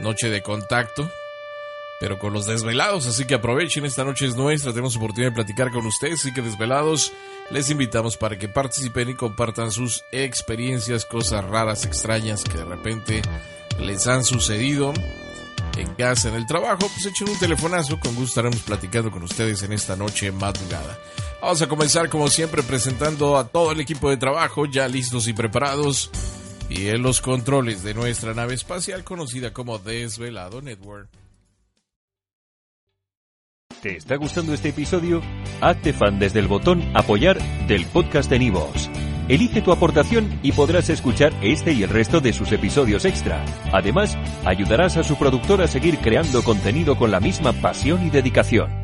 noche de contacto, pero con los desvelados, así que aprovechen, esta noche es nuestra, tenemos oportunidad de platicar con ustedes, así que desvelados, les invitamos para que participen y compartan sus experiencias, cosas raras, extrañas que de repente les han sucedido en casa, en el trabajo, pues echen un telefonazo, con gusto estaremos platicando con ustedes en esta noche madrugada. Vamos a comenzar como siempre presentando a todo el equipo de trabajo, ya listos y preparados y en los controles de nuestra nave espacial conocida como Desvelado Network. ¿Te está gustando este episodio? Hazte fan desde el botón Apoyar del podcast de Nivos. Elige tu aportación y podrás escuchar este y el resto de sus episodios extra. Además, ayudarás a su productor a seguir creando contenido con la misma pasión y dedicación.